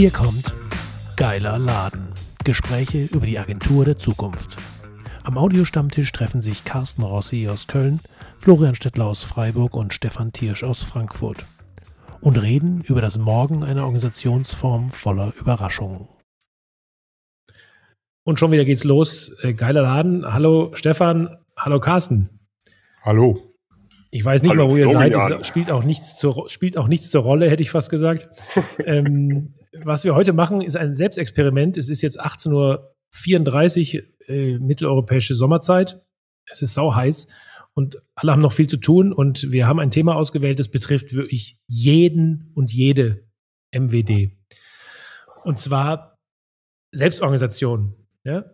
Hier kommt Geiler Laden. Gespräche über die Agentur der Zukunft. Am Audiostammtisch treffen sich Carsten Rossi aus Köln, Florian Stettler aus Freiburg und Stefan Tiersch aus Frankfurt und reden über das Morgen einer Organisationsform voller Überraschungen. Und schon wieder geht's los. Äh, geiler Laden. Hallo Stefan, hallo Carsten. Hallo. Ich weiß nicht Hallo, mal, wo ihr seid. Es spielt auch nichts zur, spielt auch nichts zur Rolle, hätte ich fast gesagt. ähm, was wir heute machen, ist ein Selbstexperiment. Es ist jetzt 18.34 Uhr äh, mitteleuropäische Sommerzeit. Es ist sau heiß und alle haben noch viel zu tun. Und wir haben ein Thema ausgewählt, das betrifft wirklich jeden und jede MWD. Und zwar Selbstorganisation. Ja?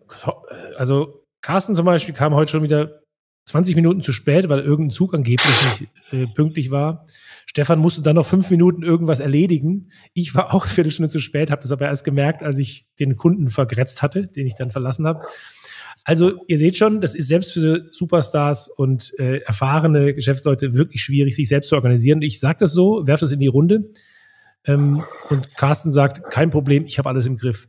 Also Carsten zum Beispiel kam heute schon wieder 20 Minuten zu spät, weil irgendein Zug angeblich nicht äh, pünktlich war. Stefan musste dann noch fünf Minuten irgendwas erledigen. Ich war auch eine Viertelstunde zu spät, habe das aber erst gemerkt, als ich den Kunden vergrätzt hatte, den ich dann verlassen habe. Also ihr seht schon, das ist selbst für Superstars und äh, erfahrene Geschäftsleute wirklich schwierig, sich selbst zu organisieren. Ich sage das so, werfe das in die Runde. Ähm, und Carsten sagt, kein Problem, ich habe alles im Griff.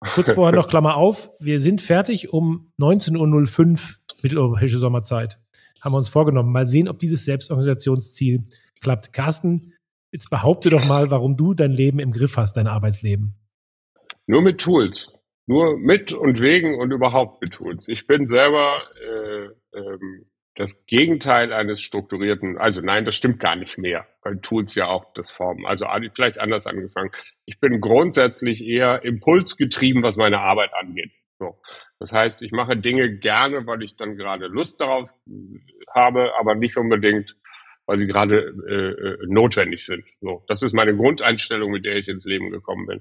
Kurz vorher noch Klammer auf, wir sind fertig um 19.05 Uhr mitteleuropäische Sommerzeit. Haben wir uns vorgenommen. Mal sehen, ob dieses Selbstorganisationsziel klappt. Carsten, jetzt behaupte doch mal, warum du dein Leben im Griff hast, dein Arbeitsleben. Nur mit Tools. Nur mit und wegen und überhaupt mit Tools. Ich bin selber äh, ähm, das Gegenteil eines strukturierten, also nein, das stimmt gar nicht mehr, weil Tools ja auch das formen. Also vielleicht anders angefangen. Ich bin grundsätzlich eher impulsgetrieben, was meine Arbeit angeht. So. Das heißt, ich mache Dinge gerne, weil ich dann gerade Lust darauf habe, aber nicht unbedingt, weil sie gerade äh, äh, notwendig sind. So, das ist meine Grundeinstellung, mit der ich ins Leben gekommen bin.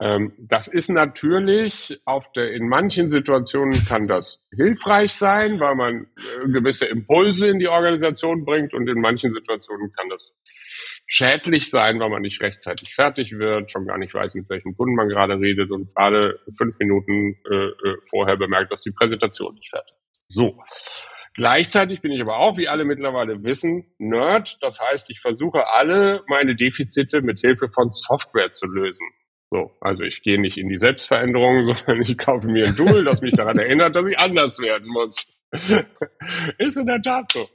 Ähm, das ist natürlich auf der, in manchen Situationen kann das hilfreich sein, weil man äh, gewisse Impulse in die Organisation bringt und in manchen Situationen kann das schädlich sein, weil man nicht rechtzeitig fertig wird, schon gar nicht weiß, mit welchem Kunden man gerade redet und gerade fünf Minuten äh, äh vorher bemerkt, dass die Präsentation nicht fertig ist. So. Gleichzeitig bin ich aber auch, wie alle mittlerweile wissen, Nerd. Das heißt, ich versuche alle meine Defizite mit Hilfe von Software zu lösen. So, also ich gehe nicht in die Selbstveränderung, sondern ich kaufe mir ein Tool, das mich daran erinnert, dass ich anders werden muss. ist in der Tat so.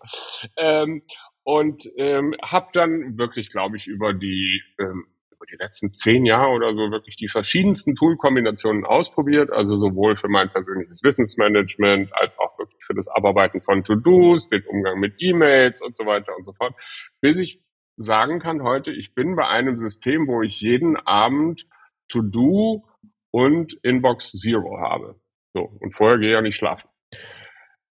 Ähm, und ähm, habe dann wirklich, glaube ich, über die ähm, über die letzten zehn Jahre oder so wirklich die verschiedensten Tool-Kombinationen ausprobiert, also sowohl für mein persönliches Wissensmanagement als auch wirklich für das Abarbeiten von To-Dos, den Umgang mit E-Mails und so weiter und so fort, bis ich sagen kann heute, ich bin bei einem System, wo ich jeden Abend To-Do und Inbox Zero habe. So, und vorher gehe ich ja nicht schlafen.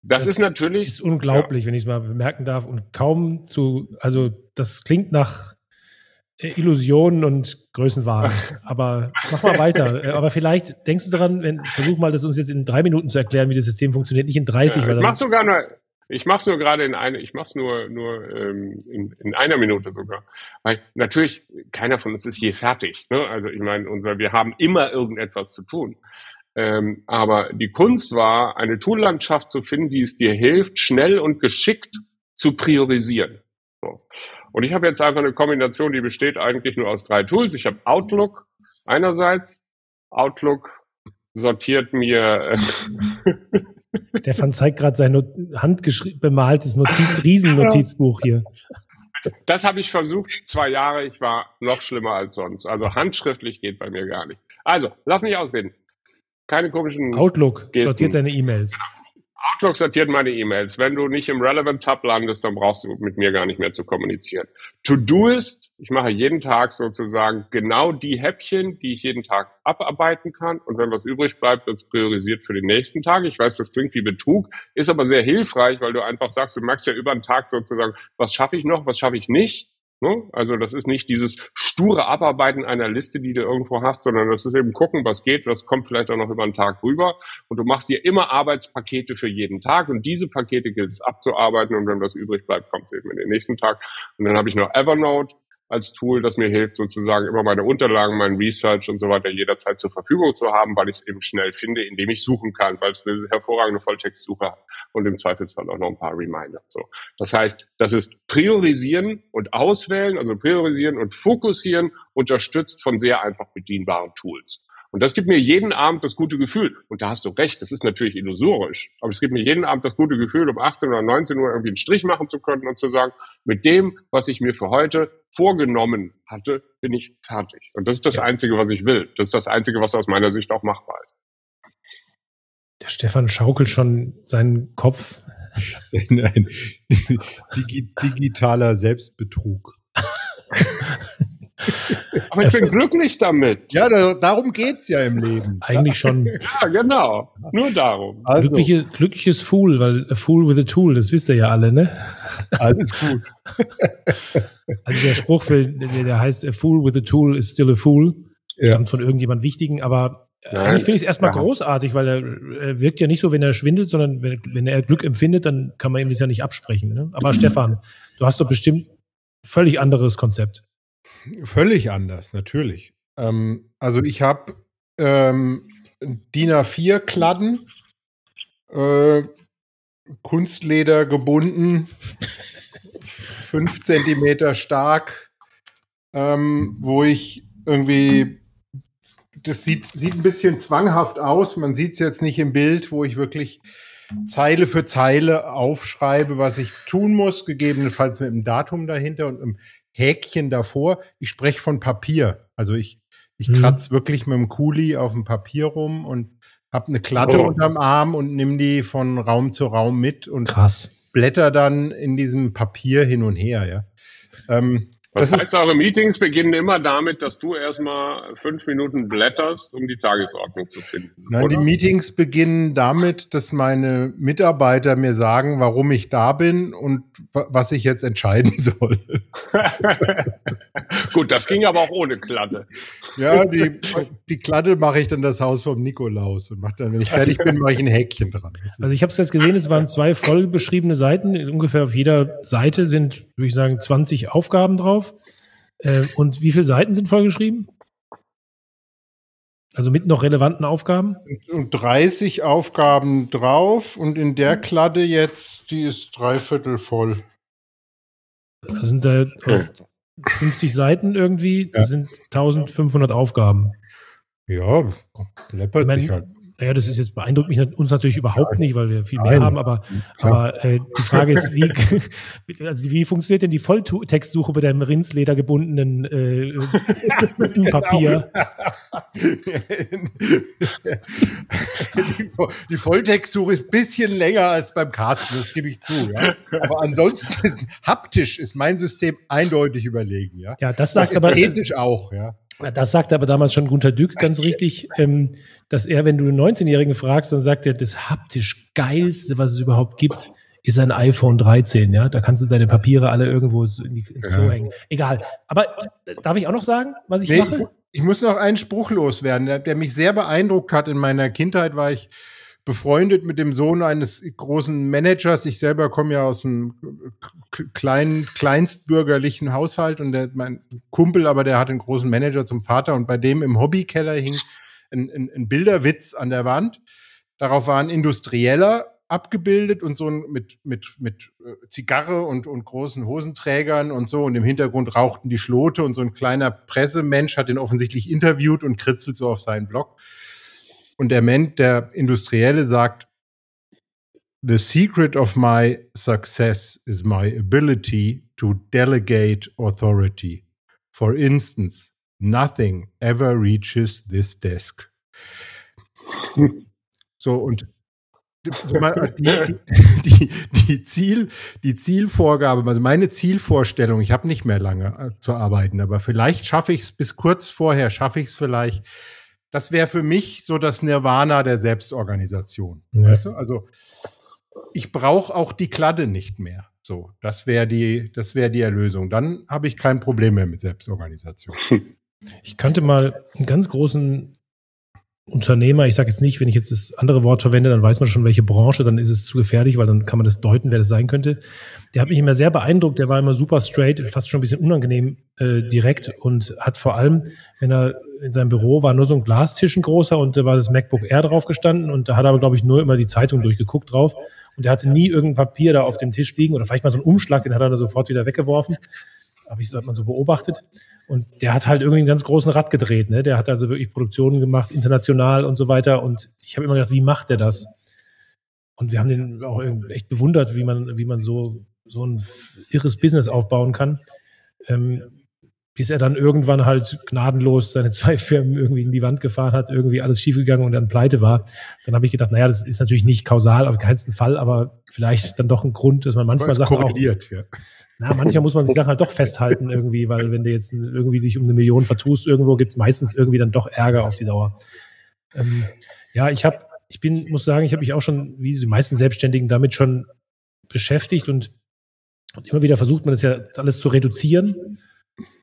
Das, das ist natürlich. Ist unglaublich, ja. wenn ich es mal bemerken darf. Und kaum zu, also das klingt nach äh, Illusionen und Größenwahn. Aber mach mal weiter. Äh, aber vielleicht denkst du daran, wenn, versuch mal, das uns jetzt in drei Minuten zu erklären, wie das System funktioniert, nicht in 30. Ja, ich mach sogar nur, ich mache es nur gerade in eine, ich mache es nur nur ähm, in, in einer Minute sogar. Weil natürlich keiner von uns ist je fertig. Ne? Also ich meine, unser, wir haben immer irgendetwas zu tun. Ähm, aber die Kunst war, eine Toollandschaft zu finden, die es dir hilft, schnell und geschickt zu priorisieren. So. Und ich habe jetzt einfach eine Kombination, die besteht eigentlich nur aus drei Tools. Ich habe Outlook einerseits. Outlook sortiert mir. Stefan zeigt gerade sein Not handbemaltes Notiz, Riesennotizbuch hier. Das habe ich versucht, zwei Jahre. Ich war noch schlimmer als sonst. Also handschriftlich geht bei mir gar nicht. Also, lass mich ausreden. Keine komischen. Outlook Gesten. sortiert deine E-Mails. Outlook sortiert meine E-Mails. Wenn du nicht im Relevant Tab landest, dann brauchst du mit mir gar nicht mehr zu kommunizieren. To Do ist, ich mache jeden Tag sozusagen genau die Häppchen, die ich jeden Tag abarbeiten kann. Und wenn was übrig bleibt, wird es priorisiert für den nächsten Tag. Ich weiß, das klingt wie Betrug, ist aber sehr hilfreich, weil du einfach sagst, du merkst ja über den Tag sozusagen, was schaffe ich noch, was schaffe ich nicht. Ne? Also das ist nicht dieses sture Abarbeiten einer Liste, die du irgendwo hast, sondern das ist eben gucken, was geht, was kommt vielleicht auch noch über den Tag rüber. Und du machst dir immer Arbeitspakete für jeden Tag und diese Pakete gilt es abzuarbeiten und wenn was übrig bleibt, kommt es eben in den nächsten Tag. Und dann habe ich noch Evernote. Als Tool, das mir hilft, sozusagen immer meine Unterlagen, mein Research und so weiter jederzeit zur Verfügung zu haben, weil ich es eben schnell finde, indem ich suchen kann, weil es eine hervorragende Volltextsuche hat und im Zweifelsfall auch noch ein paar Reminder. So. Das heißt, das ist priorisieren und auswählen, also priorisieren und fokussieren, unterstützt von sehr einfach bedienbaren Tools. Und das gibt mir jeden Abend das gute Gefühl. Und da hast du recht, das ist natürlich illusorisch. Aber es gibt mir jeden Abend das gute Gefühl, um 18 oder 19 Uhr irgendwie einen Strich machen zu können und zu sagen, mit dem, was ich mir für heute vorgenommen hatte, bin ich fertig. Und das ist das ja. Einzige, was ich will. Das ist das Einzige, was aus meiner Sicht auch machbar ist. Der Stefan schaukelt schon seinen Kopf. Ein digitaler Selbstbetrug. Aber ich bin glücklich damit. Ja, da, darum geht's ja im Leben. Eigentlich schon. Ja, genau. Nur darum. Also. Glückliche, glückliches Fool, weil a Fool with a Tool, das wisst ihr ja alle, ne? Alles gut. Also der Spruch, für, der heißt, a Fool with a Tool is still a Fool. Ja. Stammt von irgendjemand Wichtigen, aber Nein. eigentlich finde ich es erstmal ja. großartig, weil er, er, wirkt ja nicht so, wenn er schwindelt, sondern wenn, wenn er Glück empfindet, dann kann man ihm das ja nicht absprechen. Ne? Aber Stefan, du hast doch bestimmt völlig anderes Konzept. Völlig anders, natürlich. Ähm, also ich habe ähm, DIN A4-Kladden, äh, Kunstleder gebunden, fünf Zentimeter stark, ähm, wo ich irgendwie, das sieht, sieht ein bisschen zwanghaft aus, man sieht es jetzt nicht im Bild, wo ich wirklich Zeile für Zeile aufschreibe, was ich tun muss, gegebenenfalls mit einem Datum dahinter und einem Häkchen davor. Ich spreche von Papier. Also ich, ich mhm. kratz wirklich mit dem Kuli auf dem Papier rum und habe eine Klatte oh. unterm Arm und nimm die von Raum zu Raum mit und Krass. blätter dann in diesem Papier hin und her, ja. Ähm, das, das heißt, eure Meetings beginnen immer damit, dass du erstmal fünf Minuten blätterst, um die Tagesordnung zu finden. Nein, oder? die Meetings beginnen damit, dass meine Mitarbeiter mir sagen, warum ich da bin und was ich jetzt entscheiden soll. Gut, das ging aber auch ohne Kladde. Ja, die, die Kladde mache ich dann das Haus vom Nikolaus und mache dann, wenn ich fertig bin, mache ich ein Häkchen dran. Also ich habe es jetzt gesehen, es waren zwei voll beschriebene Seiten. Ungefähr auf jeder Seite sind, würde ich sagen, 20 Aufgaben drauf. Äh, und wie viele Seiten sind vollgeschrieben? Also mit noch relevanten Aufgaben? Und 30 Aufgaben drauf und in der Kladde jetzt, die ist dreiviertel voll. Also sind da 50 Seiten irgendwie, ja. sind 1500 Aufgaben. Ja, läppert sich halt. Naja, das ist jetzt beeindruckt mich uns natürlich überhaupt nicht, weil wir viel mehr Nein. haben, aber, aber äh, die Frage ist, wie, also wie funktioniert denn die Volltextsuche bei deinem Rinsleder gebundenen äh, Papier? die, die Volltextsuche ist ein bisschen länger als beim Casten, das gebe ich zu. Ja? Aber ansonsten ist haptisch ist mein System eindeutig überlegen. Ja, ja das sagt aber. Ethisch auch, ja. Das sagte aber damals schon Gunter Dück ganz richtig, ähm, dass er, wenn du einen 19-Jährigen fragst, dann sagt er, das haptisch geilste, was es überhaupt gibt, ist ein iPhone 13. Ja, da kannst du deine Papiere alle irgendwo ins Klo ja. hängen. Egal. Aber äh, darf ich auch noch sagen, was ich nee, mache? Ich, ich, muss noch einen Spruch loswerden, der, der mich sehr beeindruckt hat. In meiner Kindheit war ich befreundet mit dem Sohn eines großen Managers. Ich selber komme ja aus einem kleinen, kleinstbürgerlichen Haushalt und der, mein Kumpel, aber der hat einen großen Manager zum Vater und bei dem im Hobbykeller hing ein, ein, ein Bilderwitz an der Wand. Darauf war ein Industrieller abgebildet und so mit, mit, mit äh, Zigarre und, und großen Hosenträgern und so. Und im Hintergrund rauchten die Schlote und so ein kleiner Pressemensch hat ihn offensichtlich interviewt und kritzelt so auf seinen Blog. Und der Mensch, der Industrielle sagt, The secret of my success is my ability to delegate authority. For instance, nothing ever reaches this desk. So, und die, die, die, Ziel, die Zielvorgabe, also meine Zielvorstellung, ich habe nicht mehr lange äh, zu arbeiten, aber vielleicht schaffe ich es bis kurz vorher, schaffe ich es vielleicht, das wäre für mich so das Nirvana der Selbstorganisation. Ja. Weißt du? Also ich brauche auch die Kladde nicht mehr. So, das wäre die, das wäre die Erlösung. Dann habe ich kein Problem mehr mit Selbstorganisation. Ich kannte mal einen ganz großen Unternehmer, ich sage jetzt nicht, wenn ich jetzt das andere Wort verwende, dann weiß man schon, welche Branche, dann ist es zu gefährlich, weil dann kann man das deuten, wer das sein könnte. Der hat mich immer sehr beeindruckt, der war immer super straight, fast schon ein bisschen unangenehm äh, direkt und hat vor allem, wenn er in seinem Büro war, nur so ein Glastisch ein großer und da war das MacBook Air drauf gestanden und da hat er aber, glaube ich, nur immer die Zeitung durchgeguckt drauf und der hatte nie irgendein Papier da auf dem Tisch liegen oder vielleicht mal so einen Umschlag, den hat er dann sofort wieder weggeworfen habe ich, hat man so beobachtet. Und der hat halt irgendwie einen ganz großen Rad gedreht. Ne? Der hat also wirklich Produktionen gemacht, international und so weiter. Und ich habe immer gedacht, wie macht der das? Und wir haben den auch echt bewundert, wie man, wie man so, so ein irres Business aufbauen kann. Ähm, bis er dann irgendwann halt gnadenlos seine zwei Firmen irgendwie in die Wand gefahren hat, irgendwie alles schiefgegangen und dann pleite war. Dann habe ich gedacht, naja, das ist natürlich nicht kausal, auf keinen Fall, aber vielleicht dann doch ein Grund, dass man manchmal Sachen auch, ja. Na, manchmal muss man sich Sachen halt doch festhalten irgendwie, weil wenn du jetzt irgendwie sich um eine Million vertust, irgendwo gibt's meistens irgendwie dann doch Ärger auf die Dauer. Ähm, ja, ich habe, ich bin, muss sagen, ich habe mich auch schon, wie die meisten Selbstständigen, damit schon beschäftigt und, und immer wieder versucht man das ja alles zu reduzieren.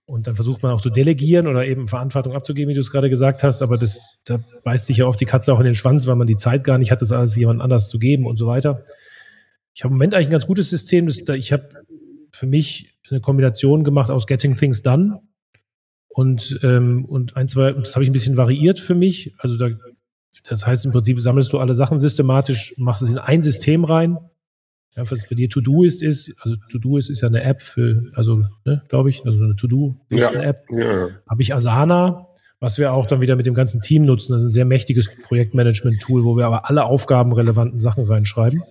Und dann versucht man auch zu delegieren oder eben Verantwortung abzugeben, wie du es gerade gesagt hast. Aber das, da beißt sich ja oft die Katze auch in den Schwanz, weil man die Zeit gar nicht hat, das alles jemand anders zu geben und so weiter. Ich habe im Moment eigentlich ein ganz gutes System. Das, ich habe für mich eine Kombination gemacht aus Getting Things Done und, ähm, und ein, zwei, das habe ich ein bisschen variiert für mich. Also da, das heißt im Prinzip sammelst du alle Sachen systematisch, machst es in ein System rein. Ja, was bei dir To-Do ist, ist, also To-Do ist, ist ja eine App für, also, ne, glaube ich, also eine To-Do ist ja, eine App. Ja. Habe ich Asana, was wir auch dann wieder mit dem ganzen Team nutzen. Das ist ein sehr mächtiges Projektmanagement-Tool, wo wir aber alle aufgabenrelevanten Sachen reinschreiben.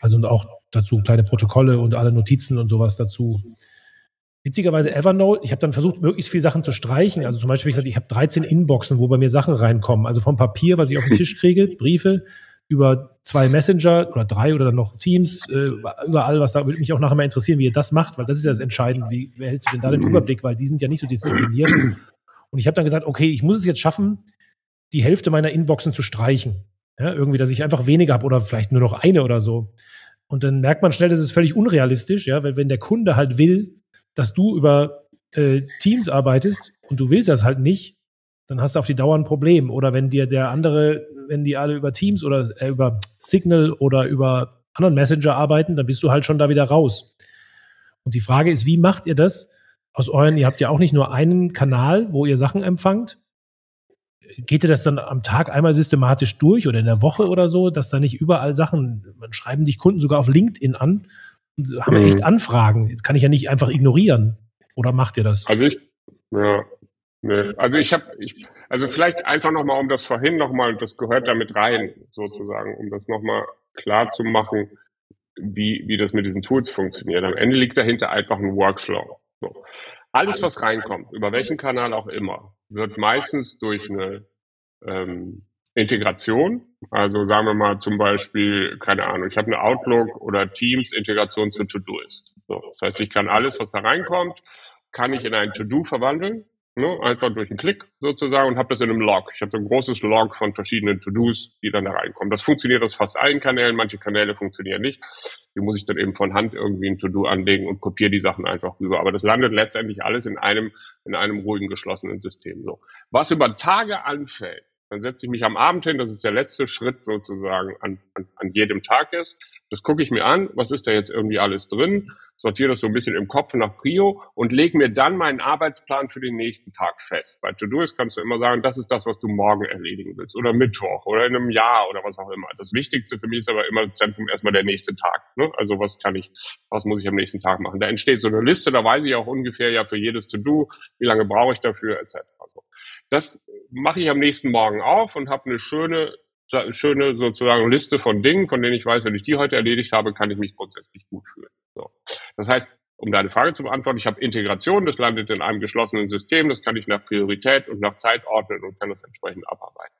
Also und auch dazu kleine Protokolle und alle Notizen und sowas dazu. Witzigerweise Evernote, ich habe dann versucht, möglichst viele Sachen zu streichen. Also zum Beispiel, ich, gesagt, ich habe 13 Inboxen, wo bei mir Sachen reinkommen. Also vom Papier, was ich auf den Tisch kriege, Briefe, über zwei Messenger oder drei oder dann noch Teams, äh, überall, was da würde mich auch nachher mal interessieren, wie ihr das macht, weil das ist ja das Entscheidende. Wie behältst du denn da den Überblick? Weil die sind ja nicht so diszipliniert. Und ich habe dann gesagt, okay, ich muss es jetzt schaffen, die Hälfte meiner Inboxen zu streichen. Ja, irgendwie, dass ich einfach weniger habe oder vielleicht nur noch eine oder so. Und dann merkt man schnell, das ist völlig unrealistisch, ja, weil wenn der Kunde halt will, dass du über äh, Teams arbeitest und du willst das halt nicht, dann hast du auf die Dauer ein Problem. Oder wenn dir der andere, wenn die alle über Teams oder äh, über Signal oder über anderen Messenger arbeiten, dann bist du halt schon da wieder raus. Und die Frage ist, wie macht ihr das aus euren, ihr habt ja auch nicht nur einen Kanal, wo ihr Sachen empfangt, geht ihr das dann am Tag einmal systematisch durch oder in der Woche oder so, dass da nicht überall Sachen, man schreiben dich Kunden sogar auf LinkedIn an und haben mhm. echt Anfragen. Jetzt kann ich ja nicht einfach ignorieren. Oder macht ihr das? Also ich, ja, ne. Also ich habe, also vielleicht einfach nochmal, um das vorhin nochmal, das gehört damit rein, sozusagen, um das nochmal klar zu machen, wie, wie das mit diesen Tools funktioniert. Am Ende liegt dahinter einfach ein Workflow. So. Alles, was reinkommt, über welchen Kanal auch immer, wird meistens durch eine ähm, Integration, also sagen wir mal zum Beispiel, keine Ahnung, ich habe eine Outlook oder Teams-Integration zu To-Do-Ist. So, das heißt, ich kann alles, was da reinkommt, kann ich in ein To-Do verwandeln Ne, einfach durch einen Klick sozusagen und habe das in einem Log. Ich habe so ein großes Log von verschiedenen To-Dos, die dann da reinkommen. Das funktioniert aus fast allen Kanälen, manche Kanäle funktionieren nicht. Die muss ich dann eben von Hand irgendwie ein To-Do anlegen und kopiere die Sachen einfach rüber. Aber das landet letztendlich alles in einem, in einem ruhigen, geschlossenen System. So. Was über Tage anfällt, dann setze ich mich am Abend hin, das ist der letzte Schritt sozusagen an, an, an jedem Tag ist. Das gucke ich mir an, was ist da jetzt irgendwie alles drin, sortiere das so ein bisschen im Kopf nach Prio und lege mir dann meinen Arbeitsplan für den nächsten Tag fest. Bei To-Do kannst du immer sagen, das ist das, was du morgen erledigen willst oder Mittwoch oder in einem Jahr oder was auch immer. Das Wichtigste für mich ist aber immer Zentrum erstmal der nächste Tag. Ne? Also was kann ich, was muss ich am nächsten Tag machen? Da entsteht so eine Liste, da weiß ich auch ungefähr ja für jedes To-Do, wie lange brauche ich dafür etc. Das mache ich am nächsten Morgen auf und habe eine schöne schöne sozusagen Liste von Dingen, von denen ich weiß, wenn ich die heute erledigt habe, kann ich mich grundsätzlich gut fühlen. So. Das heißt, um deine Frage zu beantworten, ich habe Integration, das landet in einem geschlossenen System, das kann ich nach Priorität und nach Zeit ordnen und kann das entsprechend abarbeiten.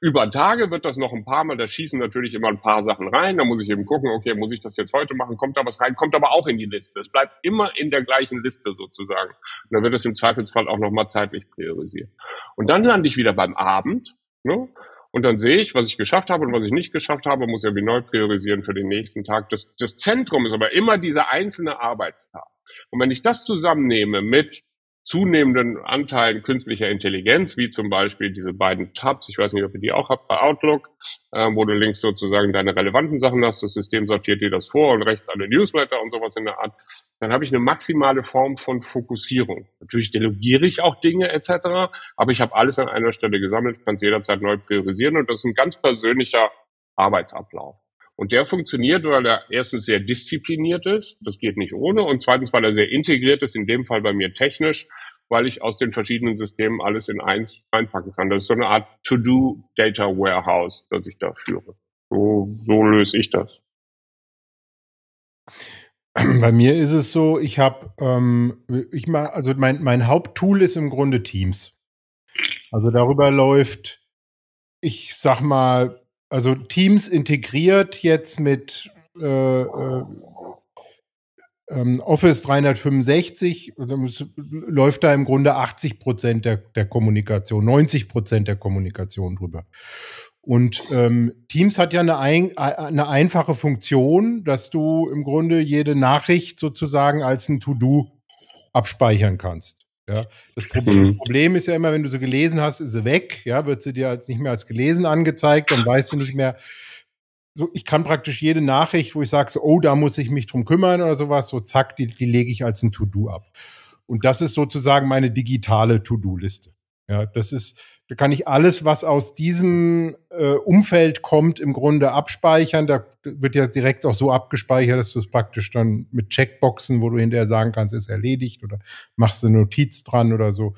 Über Tage wird das noch ein paar Mal, da schießen natürlich immer ein paar Sachen rein, da muss ich eben gucken, okay, muss ich das jetzt heute machen, kommt da was rein, kommt aber auch in die Liste. Es bleibt immer in der gleichen Liste sozusagen. Und dann wird es im Zweifelsfall auch nochmal zeitlich priorisiert. Und dann lande ich wieder beim Abend, ne? Und dann sehe ich, was ich geschafft habe und was ich nicht geschafft habe, muss ja wie neu priorisieren für den nächsten Tag. Das, das Zentrum ist aber immer dieser einzelne Arbeitstag. Und wenn ich das zusammennehme mit zunehmenden Anteilen künstlicher Intelligenz, wie zum Beispiel diese beiden Tabs, ich weiß nicht, ob ihr die auch habt bei Outlook, äh, wo du links sozusagen deine relevanten Sachen hast, das System sortiert dir das vor und rechts alle Newsletter und sowas in der Art, dann habe ich eine maximale Form von Fokussierung. Natürlich delegiere ich auch Dinge etc., aber ich habe alles an einer Stelle gesammelt, kann es jederzeit neu priorisieren und das ist ein ganz persönlicher Arbeitsablauf. Und der funktioniert, weil er erstens sehr diszipliniert ist, das geht nicht ohne, und zweitens, weil er sehr integriert ist, in dem Fall bei mir technisch, weil ich aus den verschiedenen Systemen alles in eins reinpacken kann. Das ist so eine Art To-Do Data Warehouse, das ich da führe. So, so löse ich das. Bei mir ist es so, ich habe, ähm, ich mal, also mein, mein Haupttool ist im Grunde Teams. Also darüber läuft, ich sag mal, also Teams integriert jetzt mit äh, äh, ähm, Office 365 läuft da im Grunde 80 Prozent der, der Kommunikation, 90 Prozent der Kommunikation drüber. Und ähm, Teams hat ja eine, ein, eine einfache Funktion, dass du im Grunde jede Nachricht sozusagen als ein To-Do abspeichern kannst. Ja, das Problem, mhm. das Problem, ist ja immer, wenn du sie gelesen hast, ist sie weg. Ja, wird sie dir als nicht mehr als gelesen angezeigt, dann weißt du nicht mehr. So, ich kann praktisch jede Nachricht, wo ich sage, so, oh, da muss ich mich drum kümmern oder sowas, so zack, die, die lege ich als ein To-Do ab. Und das ist sozusagen meine digitale To-Do-Liste. Ja, das ist, da kann ich alles, was aus diesem äh, Umfeld kommt, im Grunde abspeichern. Da wird ja direkt auch so abgespeichert, dass du es praktisch dann mit Checkboxen, wo du hinterher sagen kannst, ist erledigt oder machst eine Notiz dran oder so.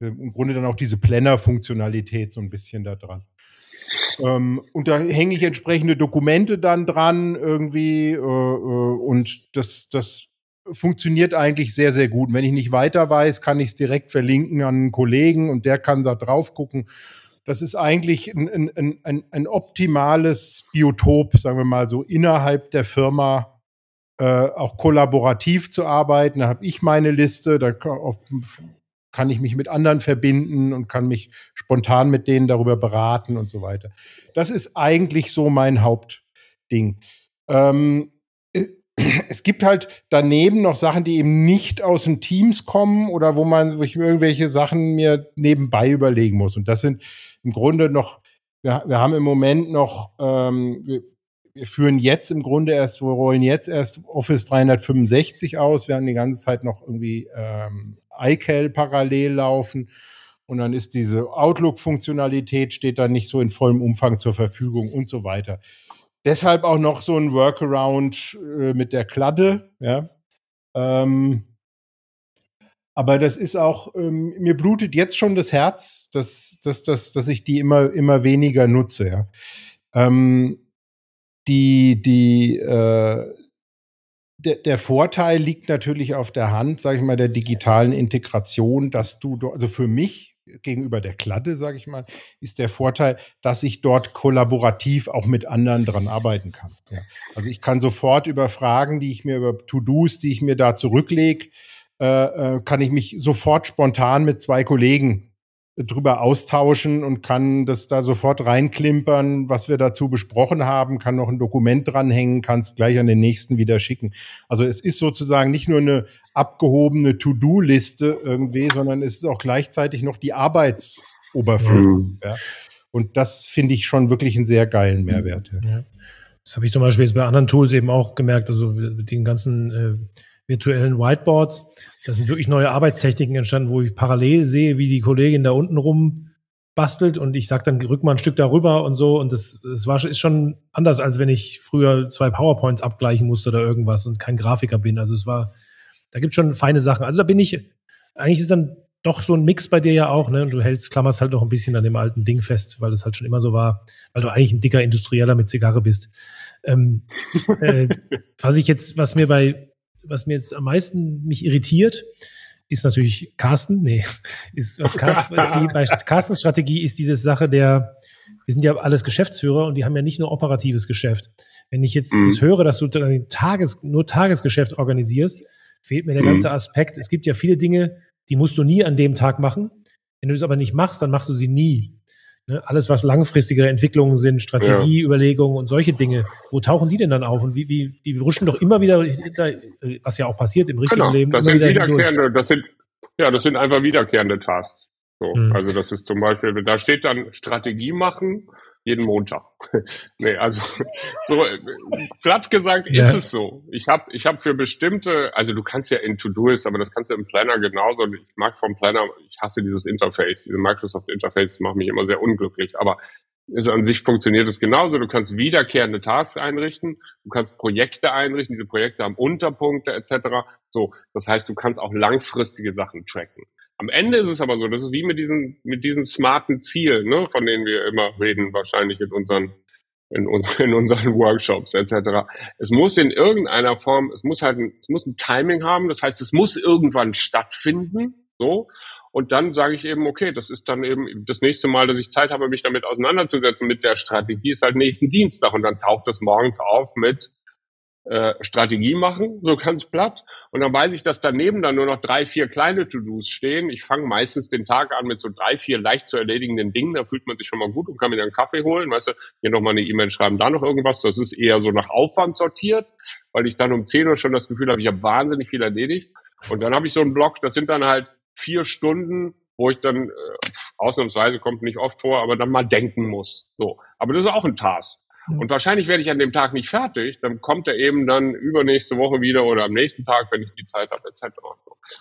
Äh, Im Grunde dann auch diese Planner-Funktionalität so ein bisschen da dran. Ähm, und da hänge ich entsprechende Dokumente dann dran irgendwie äh, äh, und das, das funktioniert eigentlich sehr, sehr gut. wenn ich nicht weiter weiß, kann ich es direkt verlinken an einen Kollegen und der kann da drauf gucken. Das ist eigentlich ein, ein, ein, ein optimales Biotop, sagen wir mal so, innerhalb der Firma äh, auch kollaborativ zu arbeiten. Da habe ich meine Liste, da kann ich mich mit anderen verbinden und kann mich spontan mit denen darüber beraten und so weiter. Das ist eigentlich so mein Hauptding. Ähm, es gibt halt daneben noch Sachen, die eben nicht aus den Teams kommen oder wo man wo ich irgendwelche Sachen mir nebenbei überlegen muss. Und das sind im Grunde noch, wir, wir haben im Moment noch, ähm, wir, wir führen jetzt im Grunde erst, wir rollen jetzt erst Office 365 aus. Wir haben die ganze Zeit noch irgendwie ähm, iCal parallel laufen. Und dann ist diese Outlook-Funktionalität steht dann nicht so in vollem Umfang zur Verfügung und so weiter. Deshalb auch noch so ein Workaround äh, mit der Kladde, ja. Ähm, aber das ist auch, ähm, mir blutet jetzt schon das Herz, dass, dass, dass, dass ich die immer, immer weniger nutze, ja. Ähm, die, die, äh, der, der Vorteil liegt natürlich auf der Hand, sage ich mal, der digitalen Integration, dass du, also für mich gegenüber der Kladde, sage ich mal, ist der Vorteil, dass ich dort kollaborativ auch mit anderen dran arbeiten kann. Ja. Also ich kann sofort über Fragen, die ich mir über To-Dos, die ich mir da zurücklege, äh, äh, kann ich mich sofort spontan mit zwei Kollegen drüber austauschen und kann das da sofort reinklimpern, was wir dazu besprochen haben, kann noch ein Dokument dranhängen, kann es gleich an den nächsten wieder schicken. Also es ist sozusagen nicht nur eine abgehobene To-Do-Liste irgendwie, sondern es ist auch gleichzeitig noch die Arbeitsoberfläche. Mhm. Ja. Und das finde ich schon wirklich einen sehr geilen Mehrwert. Ja. Das habe ich zum Beispiel jetzt bei anderen Tools eben auch gemerkt, also mit den ganzen äh, virtuellen Whiteboards. Da sind wirklich neue Arbeitstechniken entstanden, wo ich parallel sehe, wie die Kollegin da unten rum bastelt und ich sage dann, rück mal ein Stück darüber und so. Und das, das war, ist schon anders, als wenn ich früher zwei PowerPoints abgleichen musste oder irgendwas und kein Grafiker bin. Also es war, da gibt es schon feine Sachen. Also da bin ich, eigentlich ist dann doch so ein Mix bei dir ja auch, ne? Und du hältst, klammerst halt noch ein bisschen an dem alten Ding fest, weil das halt schon immer so war, weil du eigentlich ein dicker Industrieller mit Zigarre bist. Ähm, äh, was ich jetzt, was mir bei was mir jetzt am meisten mich irritiert, ist natürlich Carsten. Nee, ist was Carsten, was die, bei Carstens Strategie ist diese Sache der, wir sind ja alles Geschäftsführer und die haben ja nicht nur operatives Geschäft. Wenn ich jetzt mhm. das höre, dass du Tages, nur Tagesgeschäft organisierst, fehlt mir der mhm. ganze Aspekt. Es gibt ja viele Dinge, die musst du nie an dem Tag machen. Wenn du es aber nicht machst, dann machst du sie nie. Ne? Alles, was langfristigere Entwicklungen sind, Strategieüberlegungen ja. und solche Dinge, wo tauchen die denn dann auf? Und wie, wie, die ruschen doch immer wieder, was ja auch passiert im richtigen genau, Leben. Das sind wiederkehrende, das sind, Ja, das sind einfach wiederkehrende Tasks. So, mhm. Also das ist zum Beispiel, da steht dann Strategie machen jeden Montag. nee, also so platt gesagt ja. ist es so. Ich habe ich hab für bestimmte, also du kannst ja in To-Do's, aber das kannst du im Planner genauso. Und ich mag vom Planner, ich hasse dieses Interface, diese Microsoft Interface, das macht mich immer sehr unglücklich. Aber also an sich funktioniert es genauso. Du kannst wiederkehrende Tasks einrichten, du kannst Projekte einrichten, diese Projekte haben Unterpunkte etc. So, das heißt, du kannst auch langfristige Sachen tracken. Am Ende ist es aber so, das ist wie mit diesen mit diesen smarten Zielen, ne, von denen wir immer reden, wahrscheinlich in unseren in, in unseren Workshops etc. Es muss in irgendeiner Form, es muss halt, ein, es muss ein Timing haben. Das heißt, es muss irgendwann stattfinden, so. Und dann sage ich eben, okay, das ist dann eben das nächste Mal, dass ich Zeit habe, mich damit auseinanderzusetzen mit der Strategie, ist halt nächsten Dienstag. Und dann taucht das morgens auf mit äh, Strategie machen, so ganz platt. Und dann weiß ich, dass daneben dann nur noch drei, vier kleine To-Dos stehen. Ich fange meistens den Tag an mit so drei, vier leicht zu erledigenden Dingen. Da fühlt man sich schon mal gut und kann mir dann einen Kaffee holen. Weißt du, hier nochmal eine E-Mail schreiben, da noch irgendwas. Das ist eher so nach Aufwand sortiert, weil ich dann um 10 Uhr schon das Gefühl habe, ich habe wahnsinnig viel erledigt. Und dann habe ich so einen Blog, das sind dann halt vier Stunden, wo ich dann, äh, ausnahmsweise kommt nicht oft vor, aber dann mal denken muss. So. Aber das ist auch ein Task. Und wahrscheinlich werde ich an dem Tag nicht fertig, dann kommt er eben dann übernächste Woche wieder oder am nächsten Tag, wenn ich die Zeit habe, etc.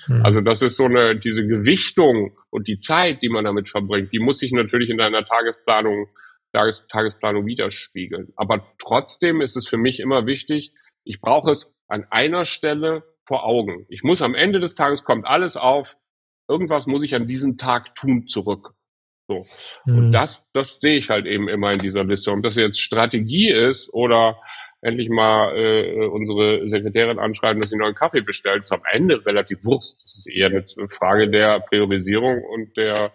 Mhm. Also das ist so eine, diese Gewichtung und die Zeit, die man damit verbringt, die muss sich natürlich in deiner Tagesplanung, Tages, Tagesplanung widerspiegeln. Aber trotzdem ist es für mich immer wichtig, ich brauche es an einer Stelle vor Augen. Ich muss am Ende des Tages kommt alles auf, irgendwas muss ich an diesem Tag tun zurück. So. Mhm. Und das, das sehe ich halt eben immer in dieser Liste. Ob das jetzt Strategie ist oder endlich mal äh, unsere Sekretärin anschreiben, dass sie noch einen Kaffee bestellt, ist am Ende relativ Wurst. Das ist eher eine Frage der Priorisierung und der,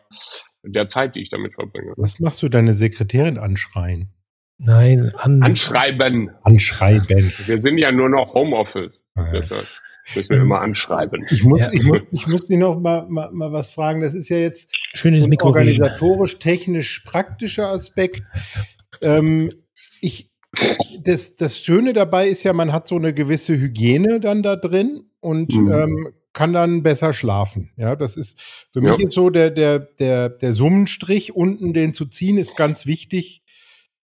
der Zeit, die ich damit verbringe. Was machst du deine Sekretärin anschreien? Nein, an anschreiben. Anschreiben. Wir sind ja nur noch Homeoffice. Ah, ja. Müssen wir immer anschreiben. Ich muss, ja. ich muss, ich muss dich noch mal, mal, mal was fragen. Das ist ja jetzt Schönes ein organisatorisch, technisch, praktischer Aspekt. Ähm, ich, das, das Schöne dabei ist ja, man hat so eine gewisse Hygiene dann da drin und mhm. ähm, kann dann besser schlafen. Ja, das ist für mich ja. jetzt so der, der, der, der Summenstrich unten den zu ziehen ist ganz wichtig,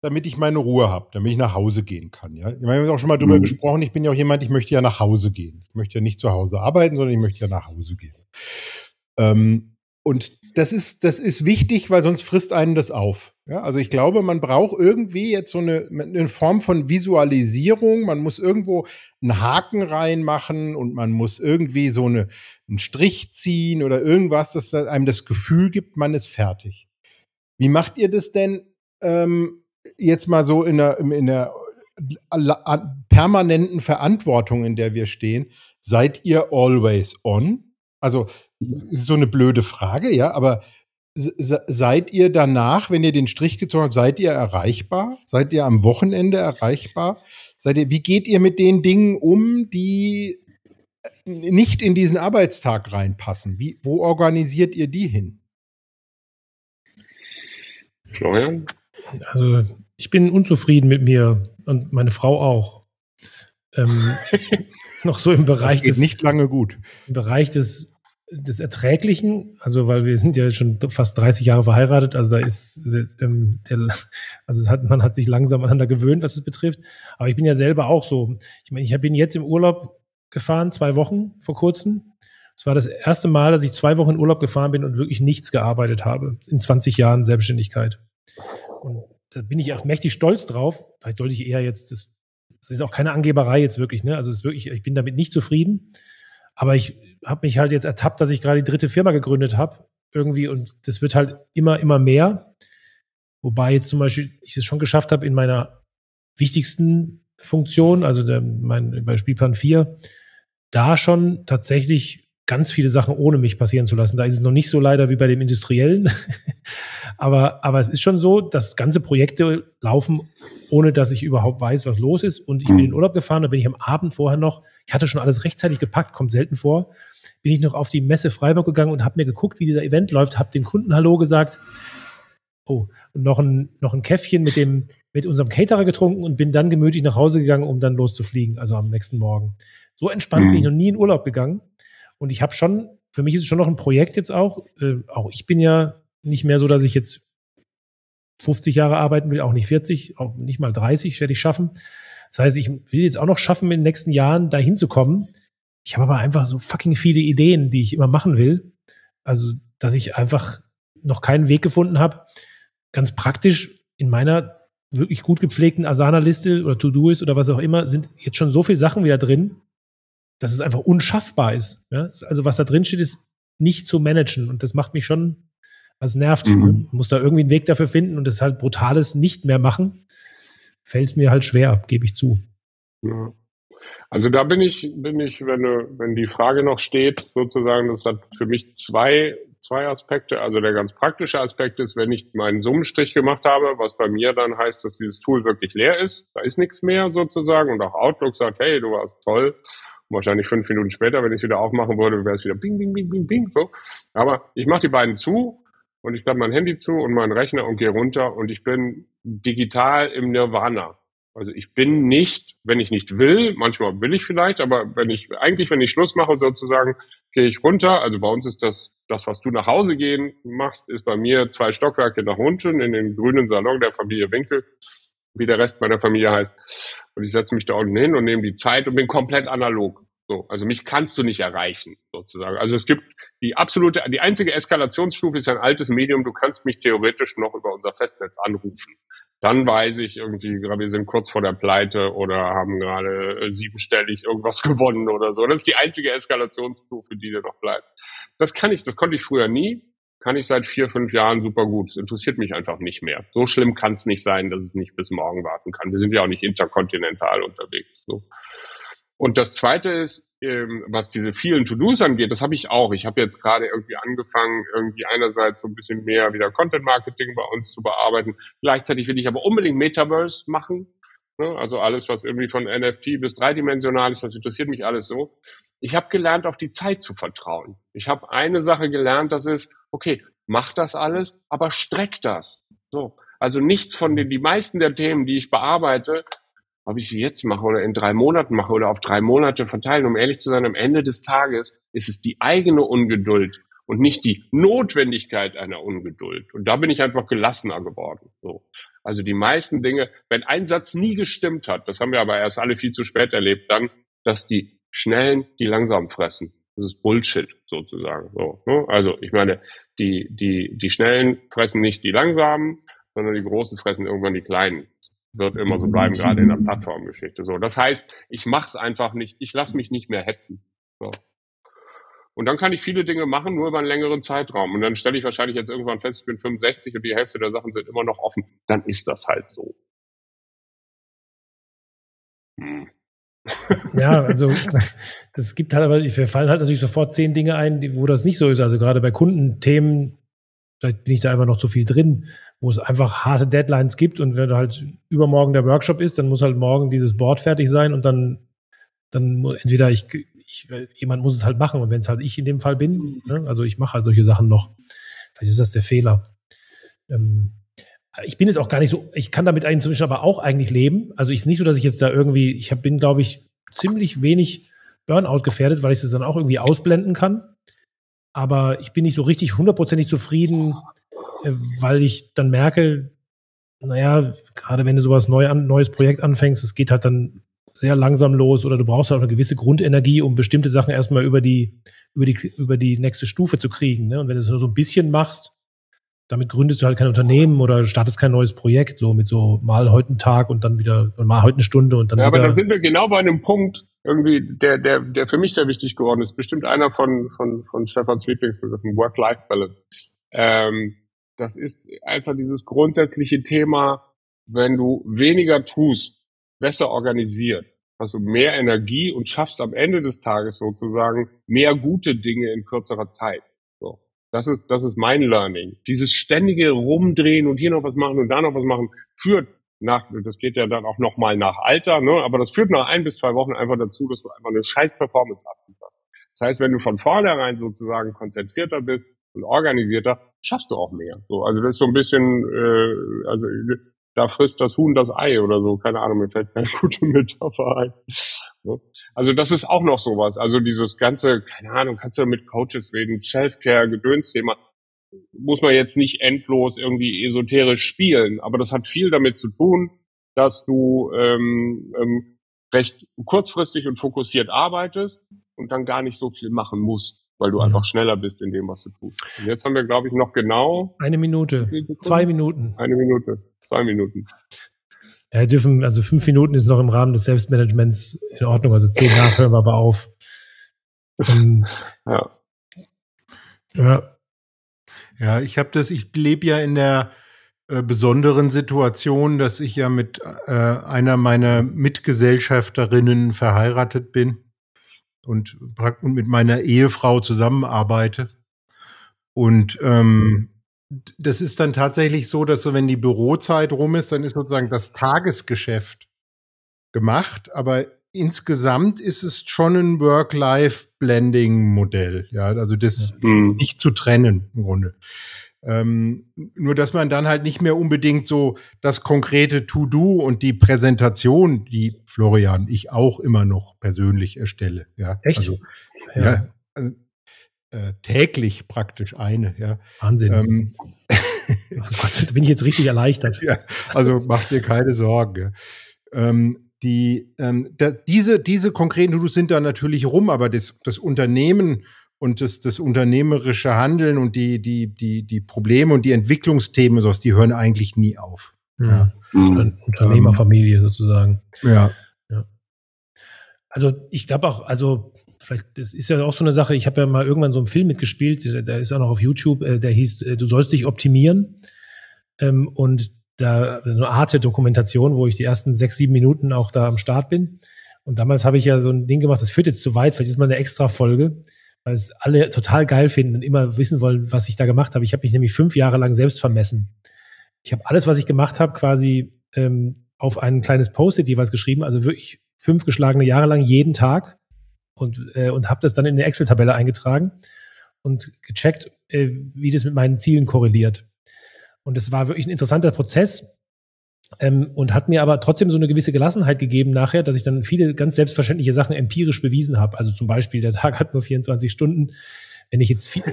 damit ich meine Ruhe habe, damit ich nach Hause gehen kann. Ja? Ich meine, wir haben auch schon mal drüber mhm. gesprochen, ich bin ja auch jemand, ich möchte ja nach Hause gehen. Ich möchte ja nicht zu Hause arbeiten, sondern ich möchte ja nach Hause gehen. Ähm, und das ist, das ist wichtig, weil sonst frisst einen das auf. Ja, also ich glaube, man braucht irgendwie jetzt so eine, eine Form von Visualisierung. Man muss irgendwo einen Haken reinmachen und man muss irgendwie so eine, einen Strich ziehen oder irgendwas, das einem das Gefühl gibt, man ist fertig. Wie macht ihr das denn? Ähm, jetzt mal so in der, in der permanenten Verantwortung, in der wir stehen, seid ihr always on? Also ist so eine blöde Frage, ja, aber seid ihr danach, wenn ihr den Strich gezogen habt, seid ihr erreichbar? Seid ihr am Wochenende erreichbar? Seid ihr, wie geht ihr mit den Dingen um, die nicht in diesen Arbeitstag reinpassen? Wie, wo organisiert ihr die hin? Florian? Also ich bin unzufrieden mit mir und meine Frau auch. Ähm, noch so im Bereich des nicht lange gut. Im Bereich des, des Erträglichen, also weil wir sind ja schon fast 30 Jahre verheiratet, also da ist ähm, der, also hat, man hat sich langsam aneinander gewöhnt, was es betrifft. Aber ich bin ja selber auch so. Ich meine, ich bin jetzt im Urlaub gefahren, zwei Wochen vor kurzem. Es war das erste Mal, dass ich zwei Wochen in Urlaub gefahren bin und wirklich nichts gearbeitet habe in 20 Jahren Selbstständigkeit. Und da bin ich auch mächtig stolz drauf. Vielleicht sollte ich eher jetzt, das, das ist auch keine Angeberei jetzt wirklich, ne? Also es ist wirklich, ich bin damit nicht zufrieden. Aber ich habe mich halt jetzt ertappt, dass ich gerade die dritte Firma gegründet habe. Irgendwie, und das wird halt immer, immer mehr. Wobei jetzt zum Beispiel ich es schon geschafft habe, in meiner wichtigsten Funktion, also der, mein, bei Spielplan 4, da schon tatsächlich ganz viele Sachen ohne mich passieren zu lassen. Da ist es noch nicht so leider wie bei dem Industriellen. aber, aber es ist schon so, dass ganze Projekte laufen, ohne dass ich überhaupt weiß, was los ist. Und ich bin in Urlaub gefahren, da bin ich am Abend vorher noch, ich hatte schon alles rechtzeitig gepackt, kommt selten vor, bin ich noch auf die Messe Freiburg gegangen und habe mir geguckt, wie dieser Event läuft, habe dem Kunden Hallo gesagt. Oh, und noch ein, noch ein Käffchen mit, dem, mit unserem Caterer getrunken und bin dann gemütlich nach Hause gegangen, um dann loszufliegen, also am nächsten Morgen. So entspannt mhm. bin ich noch nie in Urlaub gegangen. Und ich habe schon für mich ist es schon noch ein Projekt jetzt auch. Äh, auch ich bin ja nicht mehr so, dass ich jetzt 50 Jahre arbeiten will, auch nicht 40, auch nicht mal 30 werde ich schaffen. Das heißt, ich will jetzt auch noch schaffen, in den nächsten Jahren dahin zu kommen. Ich habe aber einfach so fucking viele Ideen, die ich immer machen will. Also, dass ich einfach noch keinen Weg gefunden habe, ganz praktisch in meiner wirklich gut gepflegten Asana-Liste oder To-Do ist oder was auch immer, sind jetzt schon so viele Sachen wieder drin, dass es einfach unschaffbar ist. Ja? Also was da drin steht, ist nicht zu managen und das macht mich schon, also nervt. Mhm. Man muss da irgendwie einen Weg dafür finden und das halt brutales nicht mehr machen, fällt mir halt schwer, gebe ich zu. Ja. Also da bin ich, bin ich, wenn, wenn die Frage noch steht, sozusagen, das hat für mich zwei zwei Aspekte. Also der ganz praktische Aspekt ist, wenn ich meinen Summenstrich gemacht habe, was bei mir dann heißt, dass dieses Tool wirklich leer ist, da ist nichts mehr sozusagen und auch Outlook sagt, hey, du warst toll. Und wahrscheinlich fünf Minuten später, wenn ich es wieder aufmachen würde, wäre es wieder bing, bing, bing, bing, bing, so. Aber ich mache die beiden zu und ich klappe mein Handy zu und meinen Rechner und gehe runter und ich bin digital im Nirvana. Also ich bin nicht, wenn ich nicht will, manchmal will ich vielleicht, aber wenn ich, eigentlich, wenn ich Schluss mache sozusagen, gehe ich runter. Also bei uns ist das, das, was du nach Hause gehen machst, ist bei mir zwei Stockwerke nach unten in den grünen Salon der Familie Winkel, wie der Rest meiner Familie heißt. Und ich setze mich da unten hin und nehme die Zeit und bin komplett analog. So, also mich kannst du nicht erreichen, sozusagen. Also es gibt die absolute, die einzige Eskalationsstufe ist ein altes Medium. Du kannst mich theoretisch noch über unser Festnetz anrufen dann weiß ich irgendwie, wir sind kurz vor der Pleite oder haben gerade äh, siebenstellig irgendwas gewonnen oder so. Das ist die einzige Eskalationsstufe, die dir noch bleibt. Das kann ich, das konnte ich früher nie, kann ich seit vier, fünf Jahren super gut. Es interessiert mich einfach nicht mehr. So schlimm kann es nicht sein, dass es nicht bis morgen warten kann. Wir sind ja auch nicht interkontinental unterwegs. So. Und das Zweite ist, ähm, was diese vielen To-Dos angeht, das habe ich auch. Ich habe jetzt gerade irgendwie angefangen, irgendwie einerseits so ein bisschen mehr wieder Content-Marketing bei uns zu bearbeiten. Gleichzeitig will ich aber unbedingt Metaverse machen. Ne? Also alles, was irgendwie von NFT bis dreidimensional ist, das interessiert mich alles so. Ich habe gelernt, auf die Zeit zu vertrauen. Ich habe eine Sache gelernt, das ist, okay, mach das alles, aber streck das. So. Also nichts von den, die meisten der Themen, die ich bearbeite, ob ich sie jetzt mache oder in drei Monaten mache oder auf drei Monate verteilen, um ehrlich zu sein, am Ende des Tages ist es die eigene Ungeduld und nicht die Notwendigkeit einer Ungeduld. Und da bin ich einfach gelassener geworden. So. Also die meisten Dinge, wenn ein Satz nie gestimmt hat, das haben wir aber erst alle viel zu spät erlebt, dann, dass die Schnellen die langsam fressen. Das ist Bullshit sozusagen. So, ne? Also ich meine, die, die, die Schnellen fressen nicht die Langsamen, sondern die Großen fressen irgendwann die Kleinen wird immer so bleiben, gerade in der Plattformgeschichte. So, das heißt, ich mache es einfach nicht, ich lasse mich nicht mehr hetzen. So. Und dann kann ich viele Dinge machen, nur über einen längeren Zeitraum. Und dann stelle ich wahrscheinlich jetzt irgendwann fest, ich bin 65 und die Hälfte der Sachen sind immer noch offen. Dann ist das halt so. Hm. Ja, also es gibt halt aber, wir fallen halt natürlich sofort zehn Dinge ein, wo das nicht so ist. Also gerade bei Kundenthemen, vielleicht bin ich da einfach noch zu viel drin, wo es einfach harte Deadlines gibt und wenn halt übermorgen der Workshop ist, dann muss halt morgen dieses Board fertig sein und dann, dann entweder ich, ich jemand muss es halt machen und wenn es halt ich in dem Fall bin, ne, also ich mache halt solche Sachen noch. Vielleicht ist das der Fehler. Ähm, ich bin jetzt auch gar nicht so, ich kann damit inzwischen aber auch eigentlich leben. Also ich ist nicht so, dass ich jetzt da irgendwie, ich hab, bin, glaube ich, ziemlich wenig Burnout gefährdet, weil ich es dann auch irgendwie ausblenden kann aber ich bin nicht so richtig hundertprozentig zufrieden, äh, weil ich dann merke, naja, gerade wenn du sowas neu an, neues Projekt anfängst, es geht halt dann sehr langsam los oder du brauchst halt eine gewisse Grundenergie, um bestimmte Sachen erstmal über die, über die, über die nächste Stufe zu kriegen. Ne? Und wenn du es nur so ein bisschen machst, damit gründest du halt kein Unternehmen oder startest kein neues Projekt, so mit so mal heute einen Tag und dann wieder, mal heute eine Stunde und dann ja, wieder. Aber da sind wir genau bei einem Punkt, irgendwie, der, der, der für mich sehr wichtig geworden ist. Bestimmt einer von, von, von Stefans Lieblingsbegriffen, Work-Life-Balance. Ähm, das ist einfach dieses grundsätzliche Thema, wenn du weniger tust, besser organisiert, also mehr Energie und schaffst am Ende des Tages sozusagen mehr gute Dinge in kürzerer Zeit. So. Das ist, das ist mein Learning. Dieses ständige Rumdrehen und hier noch was machen und da noch was machen führt nach, das geht ja dann auch nochmal nach Alter, ne? aber das führt nach ein bis zwei Wochen einfach dazu, dass du einfach eine scheiß Performance ablieferst. Das heißt, wenn du von vornherein sozusagen konzentrierter bist und organisierter, schaffst du auch mehr. So, also das ist so ein bisschen, äh, also da frisst das Huhn das Ei oder so. Keine Ahnung, mir fällt keine gute Metapher ein. Also das ist auch noch sowas. Also dieses ganze, keine Ahnung, kannst du mit Coaches reden, Self-Care, Gedönsthema, muss man jetzt nicht endlos irgendwie esoterisch spielen, aber das hat viel damit zu tun, dass du ähm, ähm, recht kurzfristig und fokussiert arbeitest und dann gar nicht so viel machen musst, weil du mhm. einfach schneller bist in dem, was du tust. Und jetzt haben wir, glaube ich, noch genau eine Minute, zwei Minuten, eine Minute, zwei Minuten. Ja, dürfen, also fünf Minuten ist noch im Rahmen des Selbstmanagements in Ordnung, also zehn nach hören wir aber auf. Ähm, ja. Ja. Ja, ich habe das, ich lebe ja in der äh, besonderen Situation, dass ich ja mit äh, einer meiner Mitgesellschafterinnen verheiratet bin und, und mit meiner Ehefrau zusammenarbeite. Und ähm, das ist dann tatsächlich so, dass so, wenn die Bürozeit rum ist, dann ist sozusagen das Tagesgeschäft gemacht, aber insgesamt ist es schon ein Work-Life-Blending-Modell, ja, also das mhm. nicht zu trennen im Grunde. Ähm, nur, dass man dann halt nicht mehr unbedingt so das konkrete To-Do und die Präsentation, die Florian, ich auch immer noch persönlich erstelle. Ja, Echt? Also, ja. ja also, äh, täglich praktisch eine. Ja. Wahnsinn. Ähm, oh Gott, da bin ich jetzt richtig erleichtert. ja, also mach dir keine Sorgen. Ähm, die, ähm, da, diese, diese konkreten To-Dos sind da natürlich rum, aber das, das Unternehmen und das, das unternehmerische Handeln und die, die, die, die Probleme und die Entwicklungsthemen, sowas, die hören eigentlich nie auf. Mhm. Ja. Mhm. Unternehmerfamilie sozusagen. Ja. ja. Also ich glaube auch, also vielleicht, das ist ja auch so eine Sache, ich habe ja mal irgendwann so einen Film mitgespielt, der, der ist auch noch auf YouTube, äh, der hieß äh, Du sollst dich optimieren. Ähm, und da eine Art Dokumentation, wo ich die ersten sechs, sieben Minuten auch da am Start bin. Und damals habe ich ja so ein Ding gemacht, das führt jetzt zu weit, vielleicht ist mal eine extra Folge weil es alle total geil finden und immer wissen wollen, was ich da gemacht habe. Ich habe mich nämlich fünf Jahre lang selbst vermessen. Ich habe alles, was ich gemacht habe, quasi ähm, auf ein kleines Post-it jeweils geschrieben, also wirklich fünf geschlagene Jahre lang jeden Tag und, äh, und habe das dann in eine Excel-Tabelle eingetragen und gecheckt, äh, wie das mit meinen Zielen korreliert. Und es war wirklich ein interessanter Prozess, ähm, und hat mir aber trotzdem so eine gewisse Gelassenheit gegeben nachher, dass ich dann viele ganz selbstverständliche Sachen empirisch bewiesen habe. Also zum Beispiel, der Tag hat nur 24 Stunden. Wenn ich jetzt viel,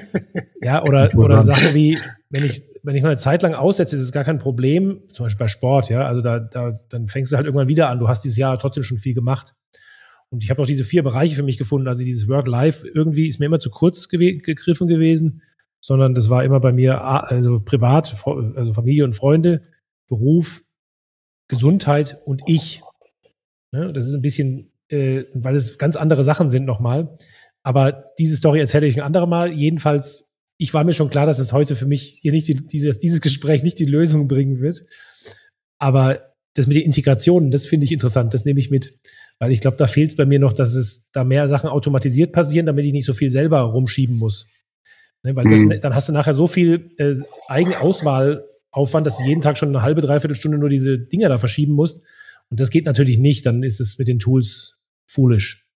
ja, oder, oder Sachen wie, wenn ich, wenn ich mal eine Zeit lang aussetze, ist es gar kein Problem, zum Beispiel bei Sport, ja, also da, da, dann fängst du halt irgendwann wieder an. Du hast dieses Jahr trotzdem schon viel gemacht. Und ich habe auch diese vier Bereiche für mich gefunden. Also dieses Work-Life irgendwie ist mir immer zu kurz gew gegriffen gewesen, sondern das war immer bei mir, also privat, also Familie und Freunde, Beruf, Gesundheit und ich. Ja, das ist ein bisschen, äh, weil es ganz andere Sachen sind nochmal. Aber diese Story erzähle ich ein andermal. Jedenfalls, ich war mir schon klar, dass es heute für mich hier nicht die, dieses, dieses Gespräch nicht die Lösung bringen wird. Aber das mit den Integrationen, das finde ich interessant. Das nehme ich mit. Weil ich glaube, da fehlt es bei mir noch, dass es da mehr Sachen automatisiert passieren, damit ich nicht so viel selber rumschieben muss. Ne, weil das, mhm. dann hast du nachher so viel äh, Eigenauswahl Aufwand, dass du jeden Tag schon eine halbe, dreiviertel Stunde nur diese Dinger da verschieben musst. Und das geht natürlich nicht. Dann ist es mit den Tools foolish.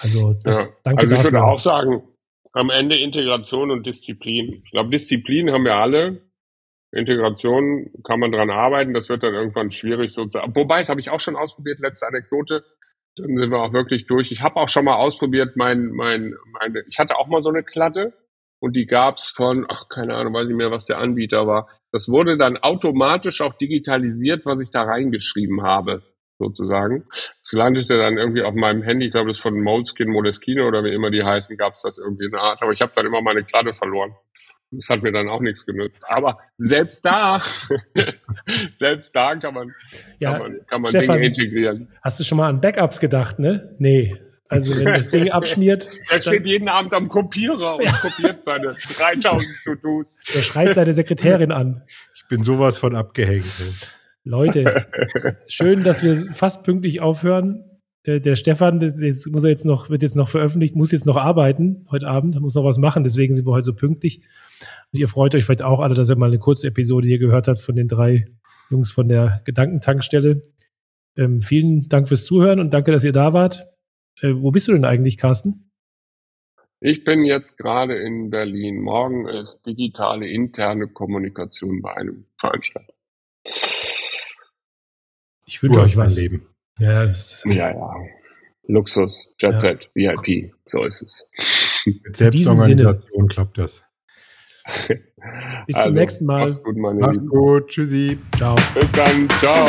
Also, das, ja. danke also ich dafür. würde auch sagen, am Ende Integration und Disziplin. Ich glaube, Disziplin haben wir alle. Integration kann man dran arbeiten. Das wird dann irgendwann schwierig sozusagen. Wobei, das habe ich auch schon ausprobiert. Letzte Anekdote. Dann sind wir auch wirklich durch. Ich habe auch schon mal ausprobiert, mein, mein, meine, ich hatte auch mal so eine Klatte und die gab's von, ach, keine Ahnung, weiß ich mehr, was der Anbieter war. Das wurde dann automatisch auch digitalisiert, was ich da reingeschrieben habe, sozusagen. Das landete dann irgendwie auf meinem Handy, ich glaube, das von Moleskin, Moleskine oder wie immer die heißen, gab's das irgendwie in der Art. Aber ich habe dann immer meine Kladde verloren. Das hat mir dann auch nichts genützt. Aber selbst da, selbst da kann man, ja, kann man, kann man Stefan, Dinge integrieren. Hast du schon mal an Backups gedacht, ne? Nee. Also wenn das Ding abschmiert. Er steht jeden Abend am Kopierer und kopiert seine 3000 To-Dos. Er schreit seine Sekretärin an. Ich bin sowas von abgehängt. Leute, schön, dass wir fast pünktlich aufhören. Äh, der Stefan, das muss er jetzt noch, wird jetzt noch veröffentlicht, muss jetzt noch arbeiten heute Abend, muss noch was machen, deswegen sind wir heute so pünktlich. Und ihr freut euch vielleicht auch alle, dass ihr mal eine kurze Episode hier gehört habt von den drei Jungs von der Gedankentankstelle. Ähm, vielen Dank fürs Zuhören und danke, dass ihr da wart. Äh, wo bist du denn eigentlich, Carsten? Ich bin jetzt gerade in Berlin. Morgen ist digitale interne Kommunikation bei einem Veranstalter. Ich wünsche euch was. Leben. Ja, ja, ja. Luxus, Jet Set, ja. VIP, so ist es. Mit Selbstorganisation klappt das. Bis also, zum nächsten Mal. Macht's gut, meine Macht's Lieben. gut. Tschüssi. Ciao. Bis dann. Ciao.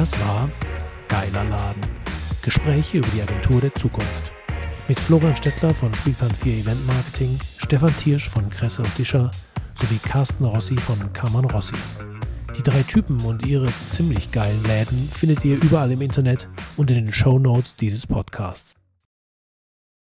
Das war Geiler Laden. Gespräche über die Agentur der Zukunft. Mit Florian Stettler von Spielplan 4 Event Marketing, Stefan Tiersch von Kresse und Discher sowie Carsten Rossi von Kammern Rossi. Die drei Typen und ihre ziemlich geilen Läden findet ihr überall im Internet und in den Show Notes dieses Podcasts.